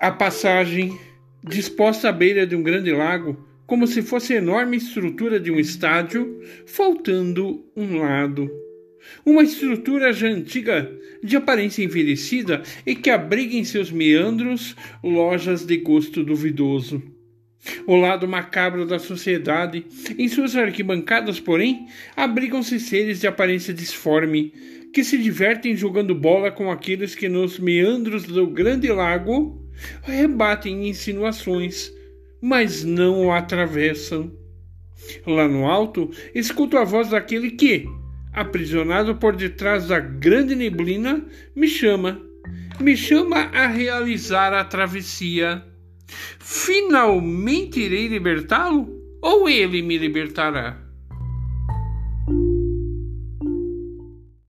A passagem, disposta à beira de um grande lago, como se fosse a enorme estrutura de um estádio, faltando um lado. Uma estrutura já antiga, de aparência envelhecida e que abriga em seus meandros lojas de gosto duvidoso. O lado macabro da sociedade, em suas arquibancadas, porém, abrigam-se seres de aparência disforme, que se divertem jogando bola com aqueles que nos meandros do grande lago rebatem insinuações, mas não o atravessam. Lá no alto, escuto a voz daquele que, aprisionado por detrás da grande neblina, me chama. Me chama a realizar a travessia. Finalmente irei libertá-lo? Ou ele me libertará?